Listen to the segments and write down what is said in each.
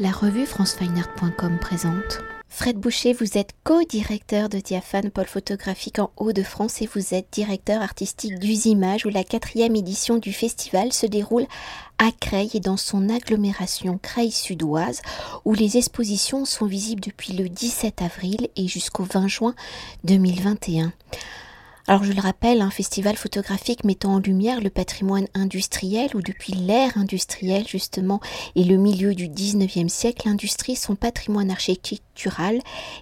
La revue francefineart.com présente. Fred Boucher, vous êtes co-directeur de Diaphane Pôle Photographique en Hauts-de-France et vous êtes directeur artistique d'Usimage où la quatrième édition du festival se déroule à Creil et dans son agglomération Creil-Sudoise où les expositions sont visibles depuis le 17 avril et jusqu'au 20 juin 2021. Alors je le rappelle, un festival photographique mettant en lumière le patrimoine industriel où depuis l'ère industrielle justement et le milieu du 19e siècle, l'industrie, son patrimoine architectural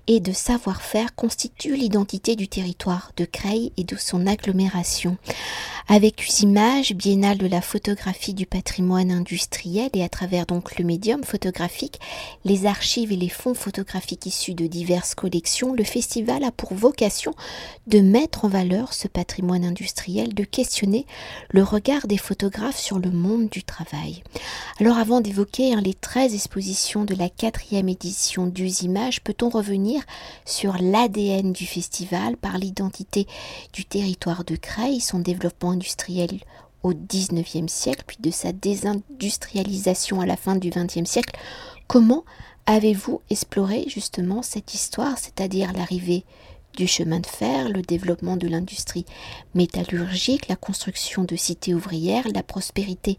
et de savoir-faire constitue l'identité du territoire de Creil et de son agglomération. Avec Usimage, biennale de la photographie du patrimoine industriel et à travers donc le médium photographique, les archives et les fonds photographiques issus de diverses collections, le festival a pour vocation de mettre en valeur ce patrimoine industriel, de questionner le regard des photographes sur le monde du travail. Alors avant d'évoquer hein, les 13 expositions de la quatrième édition d'Usimage, peut-on revenir sur l'ADN du festival par l'identité du territoire de Creil, son développement industriel au XIXe siècle, puis de sa désindustrialisation à la fin du XXe siècle? Comment avez-vous exploré justement cette histoire, c'est-à-dire l'arrivée du chemin de fer, le développement de l'industrie métallurgique, la construction de cités ouvrières, la prospérité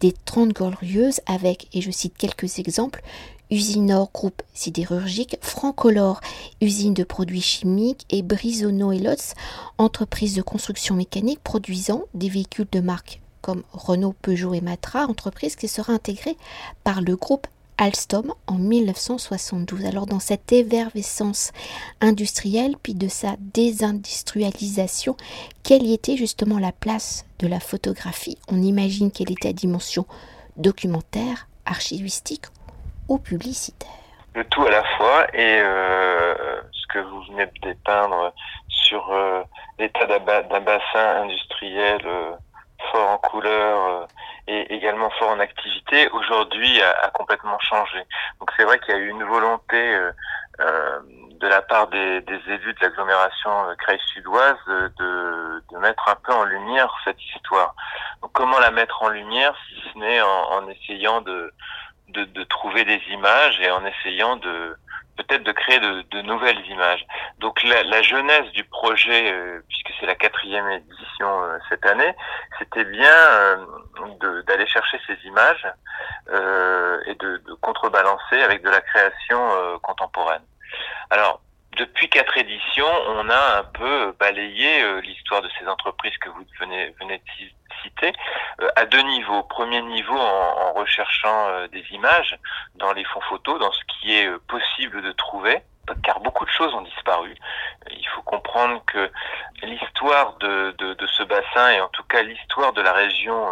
des Trente Glorieuses avec, et je cite quelques exemples, Usinor groupe sidérurgique, Francolor usine de produits chimiques et Brisono et Lotz entreprise de construction mécanique produisant des véhicules de marque comme Renault, Peugeot et Matra, entreprise qui sera intégrée par le groupe Alstom en 1972. Alors dans cette effervescence industrielle puis de sa désindustrialisation, quelle y était justement la place de la photographie? On imagine qu'elle était à dimension documentaire, archivistique Le tout à la fois et euh, ce que vous venez de dépeindre sur euh, l'état d'un bassin industriel euh, fort en couleur et également fort en activité, aujourd'hui a, complètement changé. Donc c'est vrai qu'il y a eu une volonté de la part des, élus de l'agglomération Creil-Sudoise de, de, mettre un peu en lumière cette histoire. Donc comment la mettre en lumière si ce n'est en essayant de de, de, trouver des images et en essayant de peut-être de créer de, de, nouvelles images. Donc la, la jeunesse du projet, euh, puisque c'est la quatrième édition euh, cette année, c'était bien euh, d'aller chercher ces images et de, de, contrebalancer avec de la création contemporaine. Alors depuis quatre éditions, on a un peu balayé l'histoire de ces entreprises que vous venez, venez de citer euh, à deux niveaux. Premier niveau en, recherchant euh, des images dans les fonds photos, dans ce qui est euh, possible de trouver car beaucoup de choses ont disparu. Il faut comprendre que l'histoire de, de, ce bassin, et en tout cas l'histoire de la région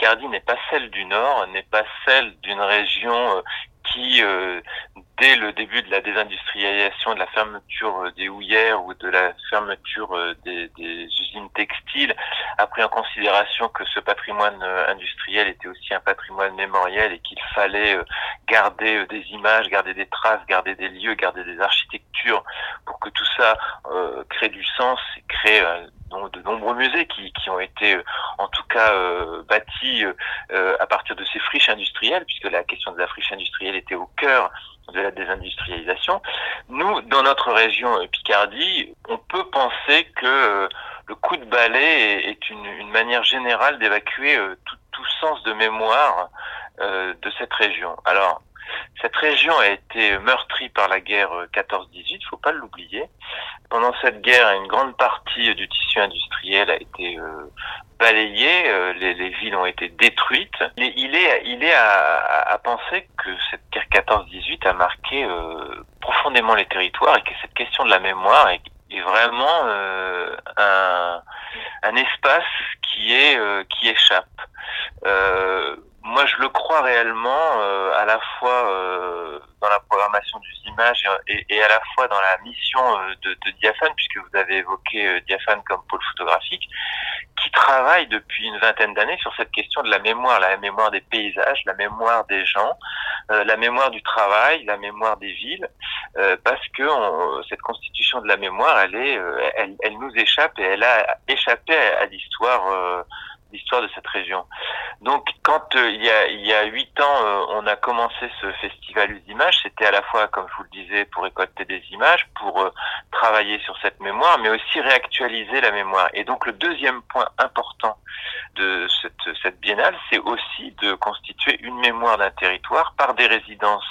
Picardie, n'est pas celle du Nord, n'est pas celle d'une région qui, dès le début de la désindustrialisation, de la fermeture euh, des houillères ou de la fermeture euh, des, usines textiles, a pris en considération que ce patrimoine euh, industriel était aussi un patrimoine mémoriel et qu'il fallait garder des images, garder des traces, garder des lieux, garder des architectures pour que tout ça crée du sens et crée de nombreux musées qui, qui ont été en tout cas bâtis à partir de ces friches industrielles, puisque la question de la friche industrielle était au cœur de la désindustrialisation. Nous, dans notre région euh, Picardie, on peut penser que euh, le coup de balai est une, une manière générale d'évacuer euh, tout, tout, sens de mémoire de cette région. Alors, cette région a été meurtrie par la guerre 14-18, il faut pas l'oublier. Pendant cette guerre, une grande partie du tissu industriel a été euh, les, les, villes ont été détruites. Et il est, il est à, à, penser que cette guerre 14-18 a marqué euh, profondément les territoires et que cette question de la mémoire est, est vraiment euh, un, un, espace qui est qui échappe. Moi, je le crois réellement à la fois dans la programmation des images et, et, à la fois dans la mission de, de Diaphane, puisque vous avez évoqué Diaphane comme pôle photographique, qui travaille depuis une vingtaine d'années sur cette question de la mémoire, la mémoire des paysages, la mémoire des gens, euh, la mémoire du travail, la mémoire des villes, euh, parce que cette constitution de la mémoire, elle est, euh, elle, elle, nous échappe et elle a échappé à, l'histoire l'histoire de cette région. Donc, quand euh, il, y a, huit ans, euh, on a commencé ce festival Usimages, c'était à la fois, comme je vous le disais, pour récolter des images, pour euh, travailler sur cette mémoire, mais aussi réactualiser la mémoire. Et donc, le deuxième point important de cette biennale, c'est aussi de constituer une mémoire d'un territoire par des résidences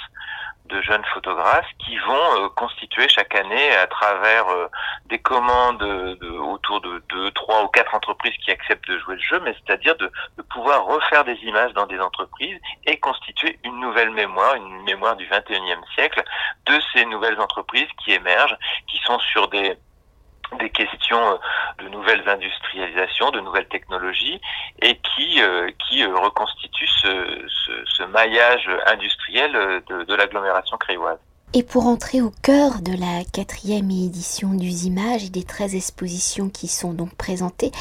de jeunes photographes qui vont euh, constituer chaque année à travers euh, des commandes de, autour de deux, trois ou quatre entreprises qui acceptent de jouer le jeu, mais c'est-à-dire de, de, pouvoir refaire des images dans des entreprises et constituer une nouvelle mémoire, une mémoire du 21e siècle de ces nouvelles entreprises qui émergent, qui sont sur des des questions euh, de nouvelles industrialisations, de nouvelles technologies, et qui, euh, qui euh, reconstituent ce, ce, maillage industriel de, de l'agglomération créoise. Et pour entrer au cœur de la quatrième édition d'Usimage et des 13 expositions qui sont donc présentées,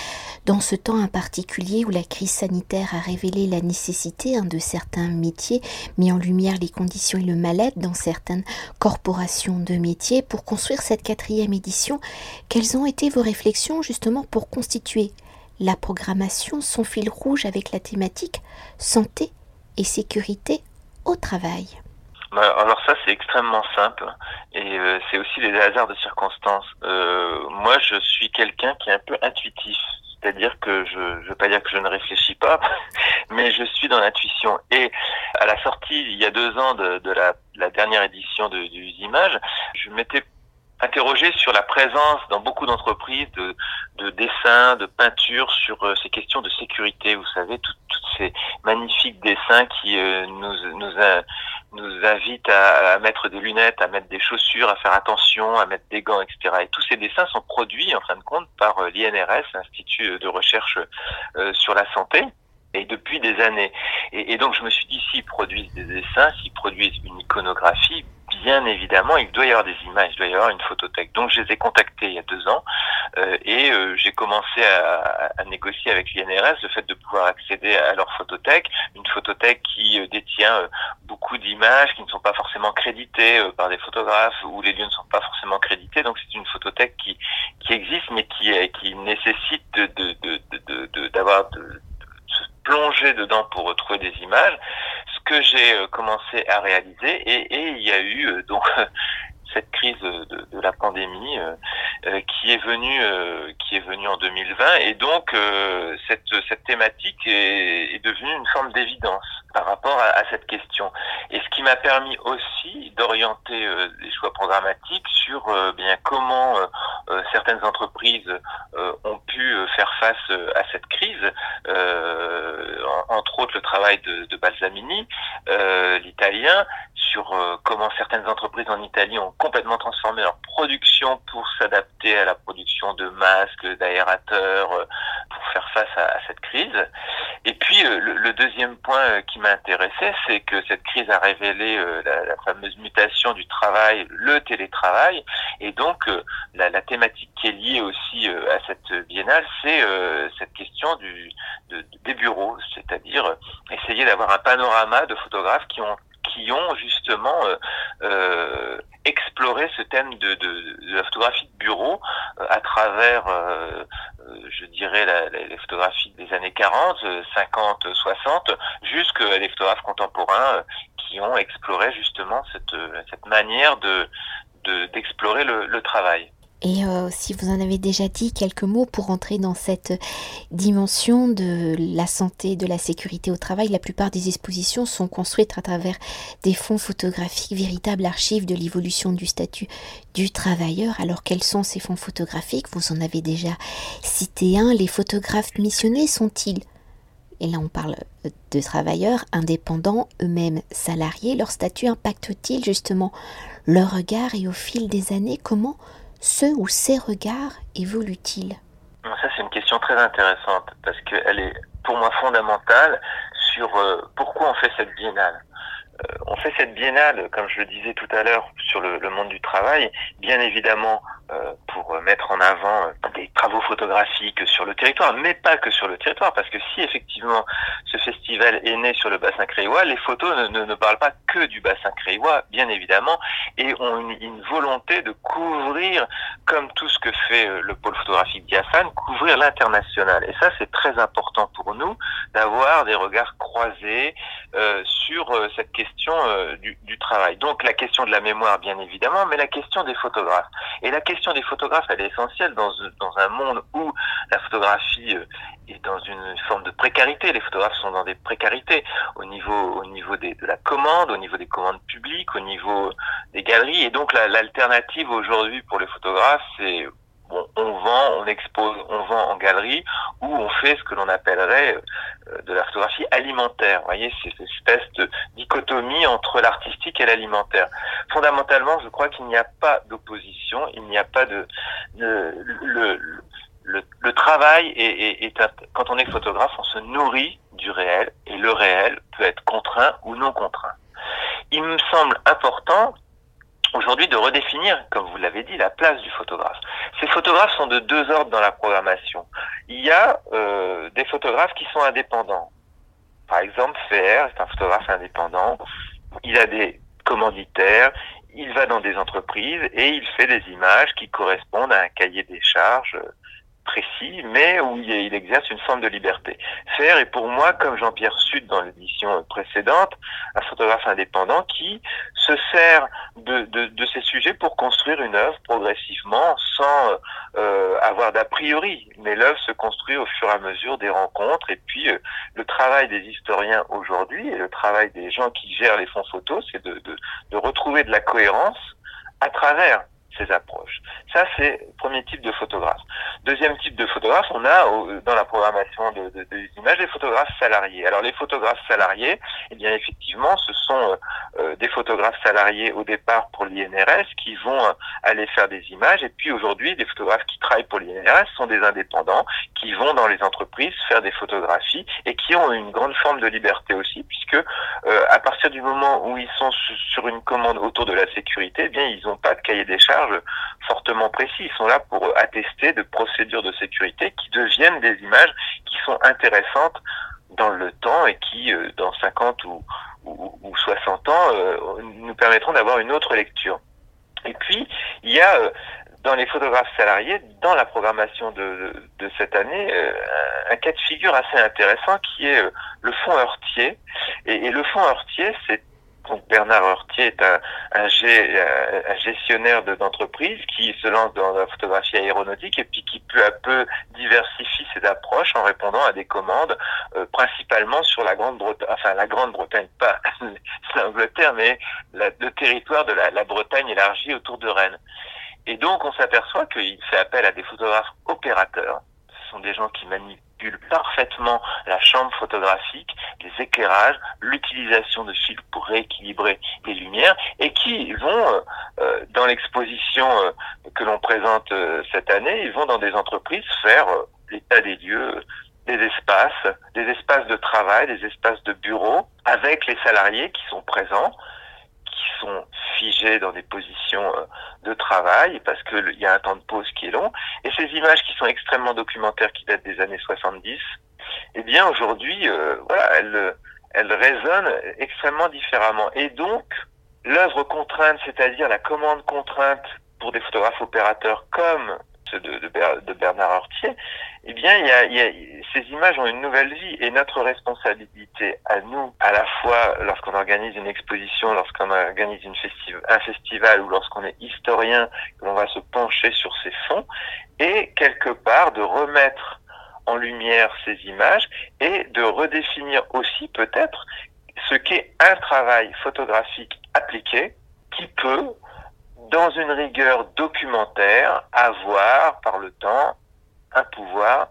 dans ce temps en particulier où la crise sanitaire a révélé la nécessité hein, de certains métiers, mis en lumière les conditions et le mal-être dans certaines corporations de métiers, pour construire cette quatrième édition, quelles ont été vos réflexions justement pour constituer la programmation, son fil rouge avec la thématique santé et sécurité au travail? Bah, alors ça c'est extrêmement simple et euh, c'est aussi les hasards de circonstances. Euh, moi je suis quelqu'un qui est un peu intuitif, c'est-à-dire que je ne veux pas dire que je ne réfléchis pas, mais je suis dans l'intuition. Et à la sortie il y a deux ans de, de la, la, dernière édition de, du Images, je m'étais interrogé sur la présence dans beaucoup d'entreprises de, de dessins, de peintures sur euh, ces questions de sécurité. Vous savez, toutes ces magnifiques dessins qui euh, nous, nous, nous invitent à, à, mettre des lunettes, à mettre des chaussures, à faire attention, à mettre des gants, etc. Et tous ces dessins sont produits, en fin de compte, par euh, l'INRS, l'Institut de recherche sur la santé et depuis des années. Et, et, donc je me suis dit, s'ils produisent des dessins, s'ils produisent une iconographie, bien évidemment, il doit y avoir des images, il doit y avoir une photothèque. Donc je les ai contactés il y a deux ans euh, et euh, j'ai commencé à, à, négocier avec l'INRS le fait de pouvoir accéder à leur photothèque, une photothèque qui euh, détient euh, beaucoup d'images qui ne sont pas forcément créditées euh, par des photographes ou les lieux ne sont pas forcément crédités. Donc c'est une photothèque qui, qui existe mais qui, qui nécessite de, de, de, de, de se plonger dedans pour retrouver des images. Que j'ai euh, commencé à réaliser et, il y a eu euh, donc cette crise de, la pandémie qui est venue euh, qui est venue en 2020 et donc cette cette thématique est, est devenue une forme d'évidence par rapport à, à, cette question et ce qui m'a permis aussi d'orienter les choix programmatiques sur bien comment certaines entreprises ont pu faire face à cette crise entre autres le travail de, de Balsamini l'italien sur comment certaines entreprises en Italie ont complètement transformé leur production pour s'adapter à la production de masques, d'aérateurs, euh, pour faire face à, à, cette crise. Euh, le, deuxième point euh, qui m'a intéressé, c'est que cette crise a révélé la, la, fameuse mutation du travail, le télétravail, et donc la, thématique qui est liée aussi à cette biennale, c'est cette question des bureaux, c'est-à-dire essayer d'avoir un panorama de photographes qui ont qui ont justement euh, euh, exploré ce thème de, de, de, la photographie de bureau euh, à travers, je dirais, la, la, les photographies des années 40, 50, 60, jusqu'à des photographes contemporains qui ont exploré justement cette, cette manière de d'explorer le, le travail. Et euh, si vous en avez déjà dit quelques mots pour entrer dans cette dimension de la santé, de la sécurité au travail, la plupart des expositions sont construites à travers des fonds photographiques, véritables archives de l'évolution du statut du travailleur. Alors quels sont ces fonds photographiques? Vous en avez déjà cité un. Les photographes missionnés sont-ils? Et là on parle de travailleurs indépendants, eux-mêmes salariés, leur statut impacte-t-il justement leur regard? Et au fil des années, comment ce ou ces regards évoluent-ils? Ça, c'est une question très intéressante parce qu'elle est pour moi fondamentale sur euh, pourquoi on fait cette biennale? Euh, on fait cette biennale, comme je le disais tout à l'heure, sur le, monde du travail, bien évidemment euh, pour mettre en avant des travaux photographiques sur le territoire, mais pas que sur le territoire, parce que si effectivement ce festival est né sur le bassin créois, les photos ne, parlent pas que du bassin créois, bien évidemment, et ont une, volonté de couvrir, comme tout ce que fait le pôle photographique diaphane, couvrir l'international. Et ça, c'est très important pour nous d'avoir des regards croisés euh, sur euh, cette question euh, du, travail. Donc la question de la mémoire, bien évidemment, mais la question des photographes. Et la question des photographes, elle est essentielle dans, dans un monde où la photographie euh, est dans une forme de précarité. Les photographes sont dans des précarités au niveau, au niveau de la commande, au niveau des commandes publiques, au niveau des galeries. Et donc l'alternative aujourd'hui pour les photographes, c'est on vend, on expose, on vend en galerie ou on fait ce que l'on appellerait euh, de la photographie alimentaire. Vous voyez, c'est cette espèce de dichotomie entre l'artistique et l'alimentaire. Fondamentalement, je crois qu'il n'y a pas d'opposition, il n'y a pas de, le, travail est, est, est quand on est photographe, on se nourrit du réel et le réel peut être contraint ou non contraint. Il me semble important aujourd'hui de redéfinir, comme vous l'avez dit, la place du photographe. Ces photographes sont de deux ordres dans la programmation. Il y a euh, des photographes qui sont indépendants. Par exemple, Fer est un photographe indépendant. Il a des commanditaires, il va dans des entreprises et il fait des images qui correspondent à un cahier des charges précis, mais où il, exerce une forme de liberté. Faire est pour moi, comme Jean-Pierre Sud dans l'édition précédente, un photographe indépendant qui se sert de, de, de ces sujets pour construire une œuvre progressivement sans euh, avoir d'a priori. Mais l'œuvre se construit au fur et à mesure des rencontres. Et puis, euh, le travail des historiens aujourd'hui et le travail des gens qui gèrent les fonds photos, c'est de, de, de retrouver de la cohérence à travers ces approches. Ça, c'est le premier type de photographe. Deuxième type de photographe, on a dans la programmation de, de, des images les photographes salariés. Alors les photographes salariés, eh bien effectivement, ce sont euh, des photographes salariés au départ pour l'INRS qui vont euh, aller faire des images. Et puis aujourd'hui, des photographes qui travaillent pour l'INRS sont des indépendants qui vont dans les entreprises faire des photographies et qui ont une grande forme de liberté aussi, puisque euh, à partir du moment où ils sont sur une commande autour de la sécurité, eh bien ils n'ont pas de cahier des charges fortement précis. Ils sont là pour attester de procédures de sécurité qui deviennent des images qui sont intéressantes dans le temps et qui, euh, dans 50 ou, ou, 60 ans, euh, nous permettront d'avoir une autre lecture. Et puis, il y a euh, dans les photographes salariés, dans la programmation de, de, cette année, un cas de figure assez intéressant qui est le fonds Heurtier. Et, et le fonds Heurtier, c'est donc Bernard Hortier est un, un gestionnaire d'entreprise qui se lance dans la photographie aéronautique et puis qui peu à peu diversifie ses approches en répondant à des commandes euh, principalement sur la Grande-Bretagne, enfin la Grande-Bretagne, pas l'Angleterre, mais le territoire de la, la Bretagne élargie autour de Rennes. Et donc on s'aperçoit qu'il fait appel à des photographes opérateurs. Ce sont des gens qui manipulent parfaitement la chambre photographique, les éclairages, l'utilisation de fils pour rééquilibrer les lumières et qui vont euh, euh dans l'exposition euh, que l'on présente cette année, ils vont dans des entreprises faire l'état des lieux des espaces, des espaces de travail, des espaces de bureau avec les salariés qui sont présents qui sont figés dans des positions euh, de travail parce qu'il y a un temps de pause qui est long. Et ces images qui sont extrêmement documentaires, qui datent des années 70, eh bien aujourd'hui, euh, voilà, elles, elles résonnent extrêmement différemment. Et donc, l'œuvre contrainte, c'est-à-dire la commande contrainte pour des photographes opérateurs comme de, Bernard Hortier, eh bien, ces images ont une nouvelle vie et notre responsabilité à nous, à la fois lorsqu'on organise une exposition, lorsqu'on organise un festival ou lorsqu'on est historien, que l'on va se pencher sur ces fonds, et quelque part de remettre en lumière ces images et de redéfinir aussi peut-être ce qu'est un travail photographique appliqué qui peut dans une rigueur documentaire, avoir par le temps un pouvoir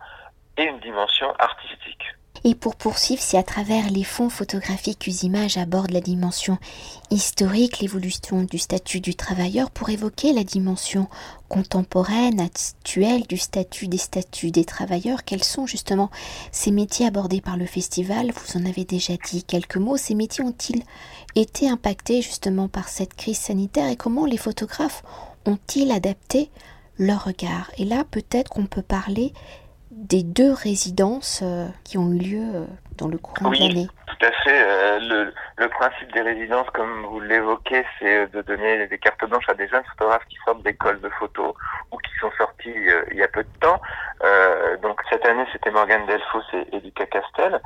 et une dimension artistique. Et pour poursuivre, si à travers les fonds photographiques Usimage aborde la dimension historique, l'évolution du statut du travailleur, pour évoquer la dimension contemporaine, actuelle du statut des statuts des travailleurs, quels sont justement ces métiers abordés par le festival? Vous en avez déjà dit quelques mots. Ces métiers ont-ils été impactés justement par cette crise sanitaire et comment les photographes ont-ils adapté leur regard? Et là, peut-être qu'on peut parler des deux résidences euh, qui ont eu lieu euh, dans le courant oui, de l'année. Tout à fait. Euh, le, le, principe des résidences, comme vous l'évoquez, c'est de donner des cartes blanches à des jeunes photographes qui sortent d'écoles de photo ou qui sont sortis il y a peu de temps. donc cette année, c'était Morgane Delfos et, et Lucas Castel,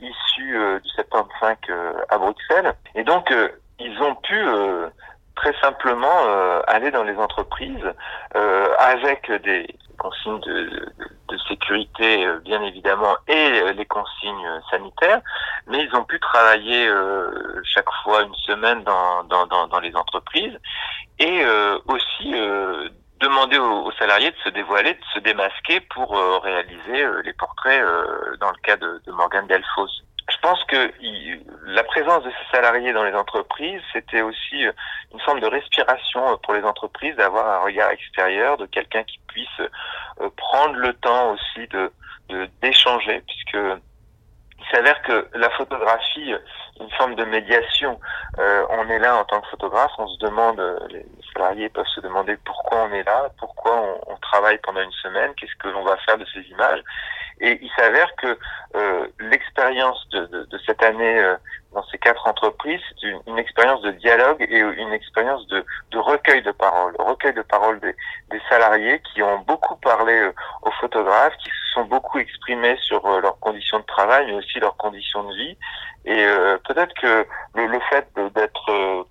issus du 75 à Bruxelles. Et donc, ils ont pu très simplement aller dans les entreprises avec des consignes de, sécurité, euh, bien évidemment, et euh, les consignes sanitaires, mais ils ont pu travailler euh, chaque fois une semaine dans, les entreprises et aussi demander aux, salariés de se dévoiler, de se démasquer pour réaliser les portraits dans le cas de, de Morgane Delfos pense que la présence de ces salariés dans les entreprises, c'était aussi euh, une forme de respiration euh, pour les entreprises, d'avoir un regard extérieur, de quelqu'un qui puisse euh, prendre le temps aussi de d'échanger, puisque il s'avère que la photographie, une forme de médiation. on est là en tant que photographe, on se demande, les salariés peuvent se demander pourquoi on est là, pourquoi on travaille pendant une semaine, qu'est-ce que l'on va faire de ces images. Et il s'avère que euh, l'expérience de, de, de, cette année euh, dans ces quatre entreprises, c'est une, une, expérience de dialogue et une expérience de, de recueil de paroles, recueil de paroles des, des salariés qui ont beaucoup parlé euh, aux photographes, qui se sont beaucoup exprimés sur euh, leurs conditions de travail, mais aussi leurs conditions de vie. Et peut-être que le, le fait d'être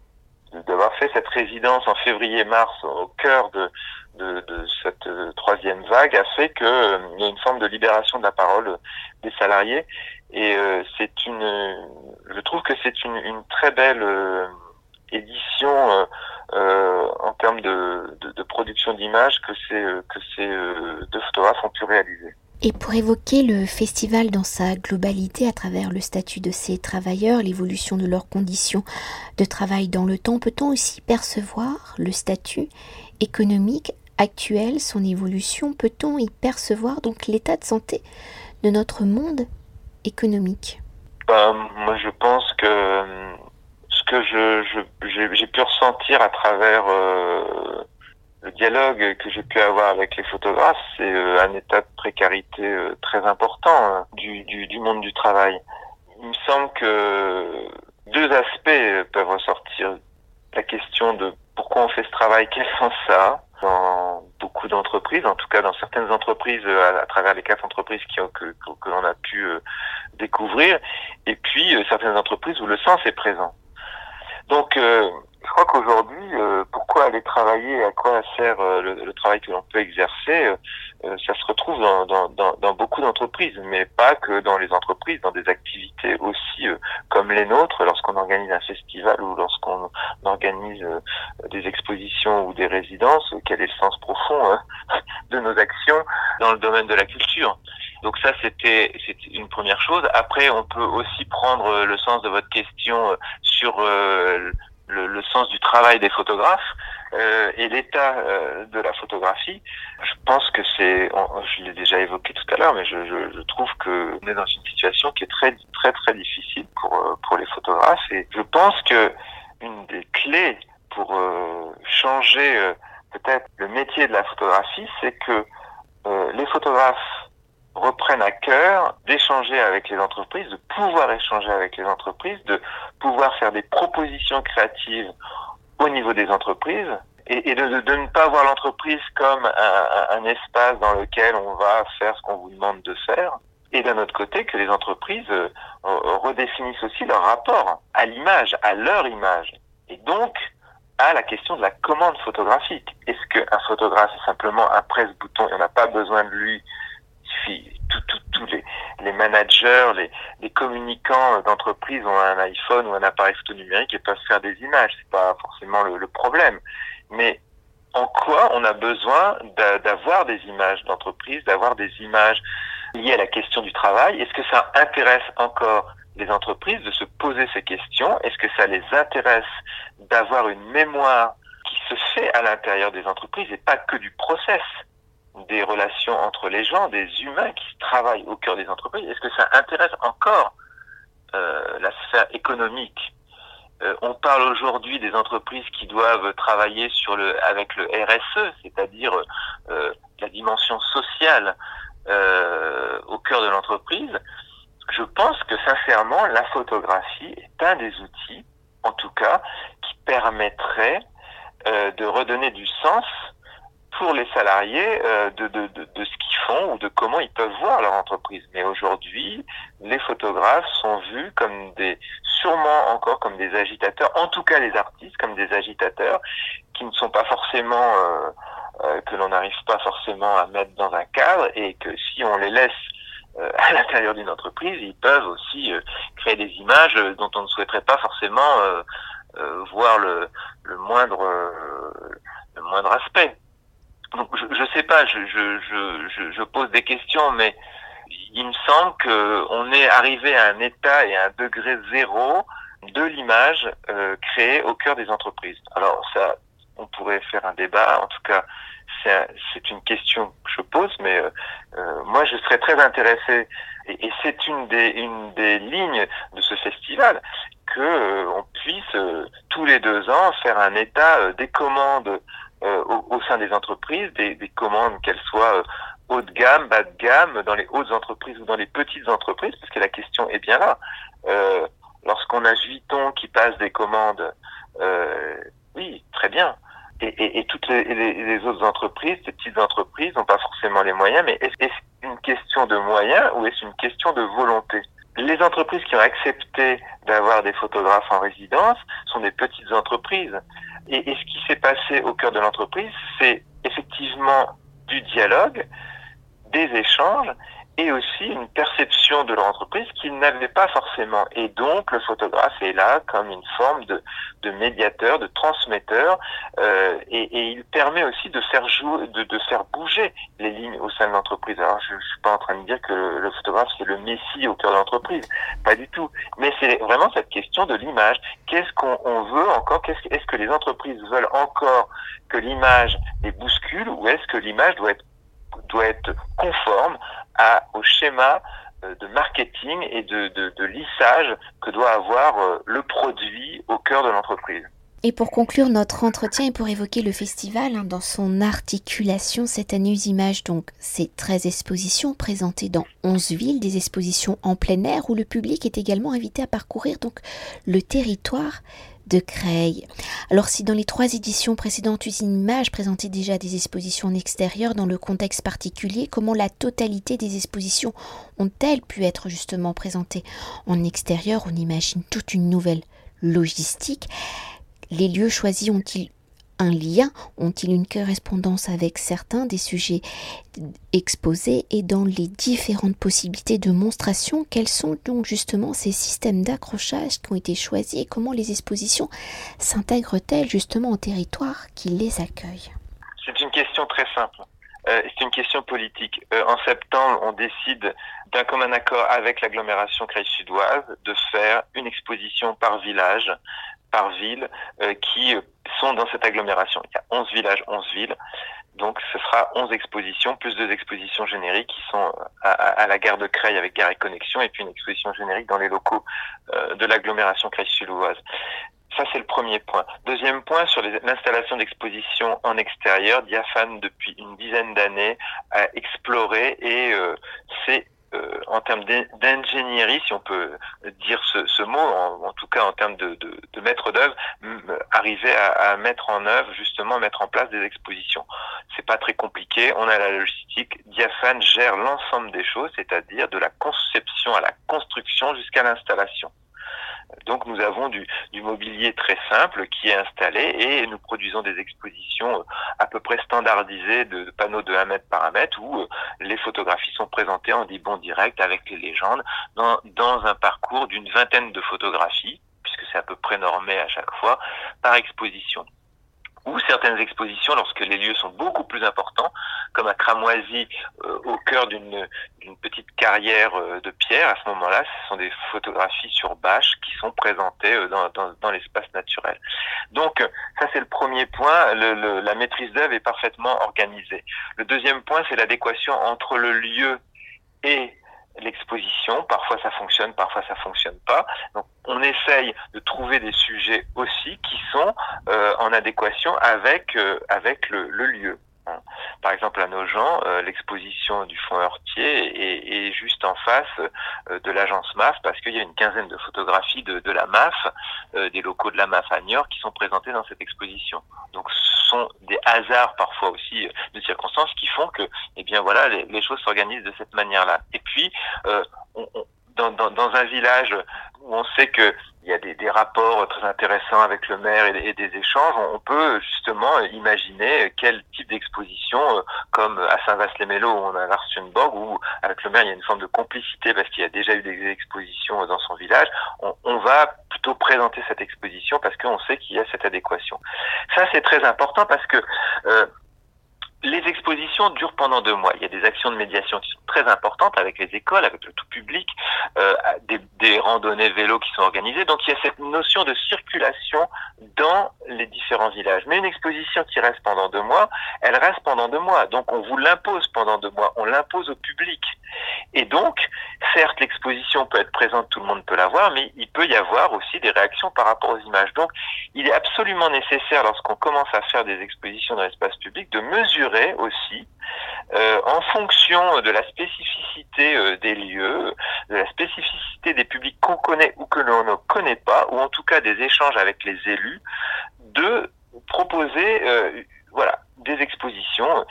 d'avoir fait cette résidence en février-mars au cœur de, de, cette euh, troisième vague a fait qu'il euh, y a une forme de libération de la parole des salariés et euh, c'est une je trouve que c'est une, très belle édition en termes de, production d'images que ces que ces deux photographes ont pu réaliser. Et pour évoquer le festival dans sa globalité à travers le statut de ces travailleurs, l'évolution de leurs conditions de travail dans le temps, peut-on aussi percevoir le statut économique actuel, son évolution Peut-on y percevoir donc l'état de santé de notre monde économique? Ben, Moi je pense que euh, ce que j'ai pu ressentir à travers euh, le dialogue que j'ai pu avoir avec les photographes, c'est euh, un état de précarité très important hein, du, monde du travail. Il me semble que deux aspects peuvent ressortir. La question de pourquoi on fait ce travail, quel sens ça a? Dans beaucoup d'entreprises, en tout cas dans certaines entreprises, euh, à, travers les quatre entreprises qui que, que, l'on a pu découvrir, et puis certaines entreprises où le sens est présent. Donc, je crois qu'aujourd'hui, euh, pourquoi aller travailler, à quoi sert euh, le, travail que l'on peut exercer, euh, ça se retrouve dans, dans, dans, dans beaucoup d'entreprises, mais pas que dans les entreprises, dans des activités aussi comme les nôtres, lorsqu'on organise un festival ou lorsqu'on organise des expositions ou des résidences, quel est le sens profond hein, de nos actions dans le domaine de la culture. Donc ça, c'était une première chose. Après, on peut aussi prendre le sens de votre question sur le, le, sens du travail des photographes euh, et l'état euh, de la photographie. Je pense que c'est, je l'ai déjà évoqué tout à l'heure, mais je, je, je trouve que on est dans une situation qui est très très très difficile pour euh, pour les photographes et je pense que une des clés pour euh, changer euh, peut-être le métier de la photographie, c'est que les photographes reprennent à cœur d'échanger avec les entreprises, de pouvoir échanger avec les entreprises, de pouvoir faire des propositions créatives au niveau des entreprises et, de, ne pas voir l'entreprise comme un, espace dans lequel on va faire ce qu'on vous demande de faire. Et d'un autre côté, que les entreprises euh, redéfinissent aussi leur rapport à l'image, à leur image. Et donc, à la question de la commande photographique. Est-ce qu'un photographe est simplement un presse-bouton et on n'a pas besoin de lui tous les, managers, les, les communicants d'entreprise ont un iPhone ou un appareil photo numérique et peuvent faire des images. C'est pas forcément le, le, problème. Mais en quoi on a besoin d'avoir des images d'entreprise, d'avoir des images liées à la question du travail? Est-ce que ça intéresse encore les entreprises de se poser ces questions? Est-ce que ça les intéresse d'avoir une mémoire qui se fait à l'intérieur des entreprises et pas que du process? Des relations entre les gens, des humains qui travaillent au cœur des entreprises Est-ce que ça intéresse encore euh, la sphère économique? Euh, on parle aujourd'hui des entreprises qui doivent travailler sur le, avec le RSE, c'est-à-dire euh, la dimension sociale euh, au cœur de l'entreprise. Je pense que sincèrement, la photographie est un des outils, en tout cas, qui permettrait de redonner du sens pour les salariés euh, de, de, de, de, ce qu'ils font ou de comment ils peuvent voir leur entreprise. Mais aujourd'hui, les photographes sont vus comme des, sûrement encore comme des agitateurs, en tout cas les artistes comme des agitateurs qui ne sont pas forcément, euh, euh, que l'on n'arrive pas forcément à mettre dans un cadre et que si on les laisse euh, à l'intérieur d'une entreprise, ils peuvent aussi euh, créer des images dont on ne souhaiterait pas forcément voir le, le moindre le moindre aspect je ne sais pas, je, je, je, je, pose des questions, mais il me semble qu'on est arrivé à un état et à un degré zéro de l'image euh, créée au cœur des entreprises. Alors ça, on pourrait faire un débat. En tout cas, c'est une question que je pose, mais euh, euh, moi je serais très intéressé, et, c'est une des, une des lignes de ce festival, que euh, on puisse tous les deux ans faire un état des commandes euh, au, sein des entreprises, des, des commandes qu'elles soient euh, haut de gamme, bas de gamme, dans les hautes entreprises ou dans les petites entreprises, parce que la question est bien là. Euh, Lorsqu'on a Vuitton qui passe des commandes, euh, oui, très bien. Et, et, et toutes les, les, les, autres entreprises, ces petites entreprises, n'ont pas forcément les moyens, mais est-ce une question de moyens ou est-ce une question de volonté? Les entreprises qui ont accepté d'avoir des photographes en résidence sont des petites entreprises. Et, ce qui s'est passé au cœur de l'entreprise, c'est effectivement du dialogue, des échanges et aussi une perception de leur entreprise qu'ils n'avaient pas forcément. Et donc le photographe est là comme une forme de, de médiateur, de transmetteur, euh, et, et, il permet aussi de faire jouer, de, de, faire bouger les lignes au sein de l'entreprise. Alors je, ne suis pas en train de dire que le, photographe c'est le messie au cœur de l'entreprise, pas du tout. Mais c'est vraiment cette question de l'image. Qu'est-ce qu'on veut encore? Est-ce que les entreprises veulent encore que l'image les bouscule, ou est-ce que l'image doit être doit être conforme au schéma euh, de marketing et de, lissage que doit avoir euh, le produit au cœur de l'entreprise. Et pour conclure notre entretien et pour évoquer le festival hein, dans son articulation cette année Usimage, donc c'est 13 expositions présentées dans 11 villes, des expositions en plein air où le public est également invité à parcourir donc le territoire de Creil. Alors si dans les trois éditions précédentes Usine Image présentait déjà des expositions en extérieur dans le contexte particulier, comment la totalité des expositions ont-elles pu être justement présentées en extérieur? On imagine toute une nouvelle logistique. Les lieux choisis ont-ils un lien Ont-ils une correspondance avec certains des sujets exposés Et dans les différentes possibilités de monstration, quels sont donc justement ces systèmes d'accrochage qui ont été choisis et comment les expositions s'intègrent-elles justement au territoire qui les accueille C'est une question très simple. Euh, c'est une question politique. Euh, en septembre, on décide d'un commun accord avec l'agglomération Creil-Sudoise de faire une exposition par village par ville euh, qui sont dans cette agglomération. Il y a 11 villages, 11 villes. Donc ce sera 11 expositions, plus deux expositions génériques qui sont euh, à, la gare de Creil avec Gare et Connexion et puis une exposition générique dans les locaux euh, de l'agglomération Creil-Suloise. Ça, c'est le premier point. Deuxième point, sur l'installation d'expositions en extérieur, Diaphane, depuis une dizaine d'années, a exploré et euh, c'est euh, en termes d'ingénierie, si on peut dire ce, mot, en, tout cas en termes de, de, maître d'œuvre, arriver à, à, mettre en œuvre justement mettre en place des expositions. C'est pas très compliqué. On a la logistique. Diaphane gère l'ensemble des choses, c'est-à-dire de la conception à la construction jusqu'à l'installation. Donc nous avons du, mobilier très simple qui est installé et nous produisons des expositions euh, à peu près standardisées de panneaux de 1 mètre par 1 mètre où euh, les photographies sont présentées en bon direct avec les légendes dans, dans un parcours d'une vingtaine de photographies puisque c'est à peu près normé à chaque fois par exposition ou certaines expositions lorsque les lieux sont beaucoup plus importants, comme à Cramoisy, euh, au cœur d'une petite carrière euh, de pierre. À ce moment-là, ce sont des photographies sur bâche qui sont présentées euh, dans, dans, dans l'espace naturel. Donc, ça c'est le premier point. Le, le, la maîtrise d'œuvre est parfaitement organisée. Le deuxième point, c'est l'adéquation entre le lieu et l'exposition. Parfois ça fonctionne, parfois ça fonctionne pas. Donc on essaye de trouver des sujets aussi qui sont euh, en adéquation avec euh, avec le, le lieu. Hein. Par exemple, à Nogent, euh, l'exposition du Fonds Heurtier est, juste en face euh, de l'agence MAF parce qu'il y a une quinzaine de photographies de, la MAF, euh, des locaux de la MAF à Niort qui sont présentés dans cette exposition. Donc, ce sont des hasards parfois aussi de circonstances qui font que, eh bien voilà, les, choses s'organisent de cette manière-là. Et puis, on, dans, dans, dans, un village où on sait que il y a des, des, rapports très intéressants avec le maire et, des échanges, on peut justement imaginer quel type d'exposition, euh, comme à Saint-Vaast-les-Mélos où on a l'Arstionborg, où avec le maire il y a une forme de complicité parce qu'il y a déjà eu des expositions dans son village, on, on va plutôt présenter cette exposition parce qu'on sait qu'il y a cette adéquation. Ça c'est très important parce que euh, les expositions durent pendant deux mois. Il y a des actions de médiation qui sont très importantes avec les écoles, avec le tout public, euh, des, des, randonnées vélos qui sont organisées. Donc il y a cette notion de circulation dans les différents villages. Mais une exposition qui reste pendant deux mois, elle reste pendant deux mois. Donc on vous l'impose pendant deux mois, on l'impose au public. Et donc, certes, l'exposition peut être présente, tout le monde peut la voir, mais il peut y avoir aussi des réactions par rapport aux images. Donc il est absolument nécessaire, lorsqu'on commence à faire des expositions dans l'espace public, de mesurer aussi, euh, en fonction de la spécificité euh, des lieux, de la spécificité des publics qu'on connaît ou que l'on ne connaît pas, ou en tout cas des échanges avec les élus, de proposer euh, voilà, des expositions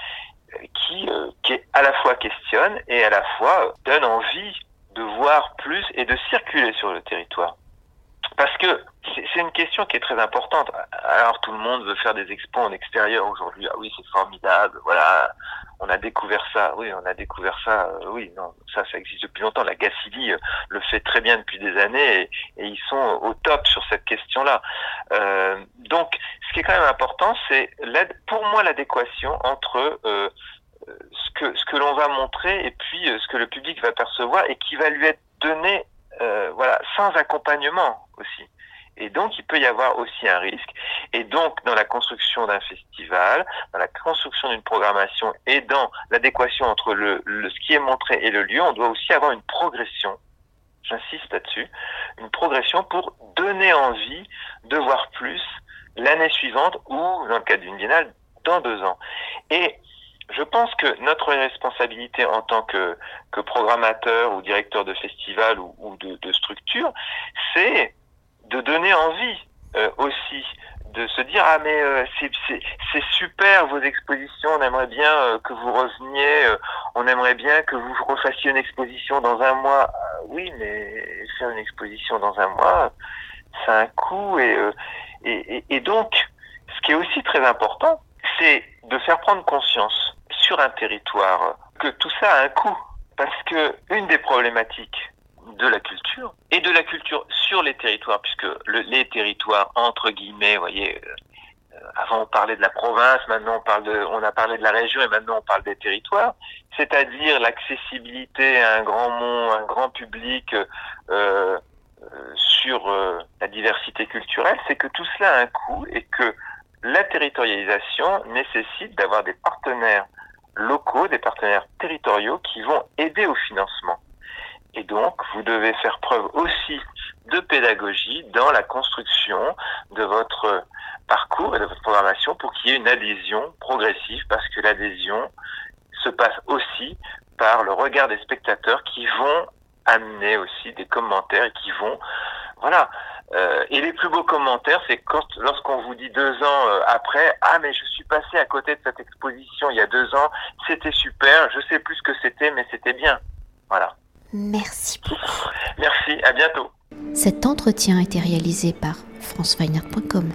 qui, qui à la fois questionnent et à la fois donnent envie de voir plus et de circuler sur le territoire. Parce que c'est une question qui est très importante. Alors tout le monde veut faire des expos en extérieur aujourd'hui. Ah oui, c'est formidable. Voilà, on a découvert ça. Oui, on a découvert ça. Euh, oui, non, ça, ça existe depuis longtemps. La Gacilly euh, le fait très bien depuis des années et, ils sont au top sur cette question-là. Euh, donc, ce qui est quand même important, c'est pour moi l'adéquation entre ce que ce que l'on va montrer et puis ce que le public va percevoir et qui va lui être donné, voilà, sans accompagnement aussi. Et donc, il peut y avoir aussi un risque. Et donc, dans la construction d'un festival, dans la construction d'une programmation et dans l'adéquation entre le, ce qui est montré et le lieu, on doit aussi avoir une progression. J'insiste là-dessus. Une progression pour donner envie de voir plus l'année suivante ou, dans le cas d'une biennale, dans deux ans. Et je pense que notre responsabilité en tant que, que programmateur ou directeur de festival ou, de structure, c'est de donner envie euh, aussi de se dire ah mais euh, c'est super vos expositions on aimerait bien euh, que vous reveniez euh, on aimerait bien que vous refassiez une exposition dans un mois. Ah oui mais faire une exposition dans un mois c'est un coût et, euh, et, et, et donc ce qui est aussi très important c'est de faire prendre conscience sur un territoire que tout ça a un coût parce que une des problématiques de la culture et de la culture sur les territoires, puisque le, les territoires entre guillemets, vous voyez, euh, avant on parlait de la province, maintenant on parle de, on a parlé de la région et maintenant on parle des territoires, c'est-à-dire l'accessibilité à un grand monde, un grand public euh, euh, sur la diversité culturelle, c'est que tout cela a un coût et que la territorialisation nécessite d'avoir des partenaires locaux, des partenaires territoriaux qui vont aider au financement. Et donc, vous devez faire preuve aussi de pédagogie dans la construction de votre parcours et de votre programmation pour qu'il y ait une adhésion progressive parce que l'adhésion se passe aussi par le regard des spectateurs qui vont amener aussi des commentaires et qui vont, voilà. Euh, et les plus beaux commentaires, c'est quand lorsqu'on vous dit deux ans euh, après, ah mais je suis passé à côté de cette exposition il y a deux ans, c'était super, je sais plus ce que c'était, mais c'était bien. Voilà. Merci beaucoup. Merci, à bientôt. Cet entretien a été réalisé par franceweiner.com.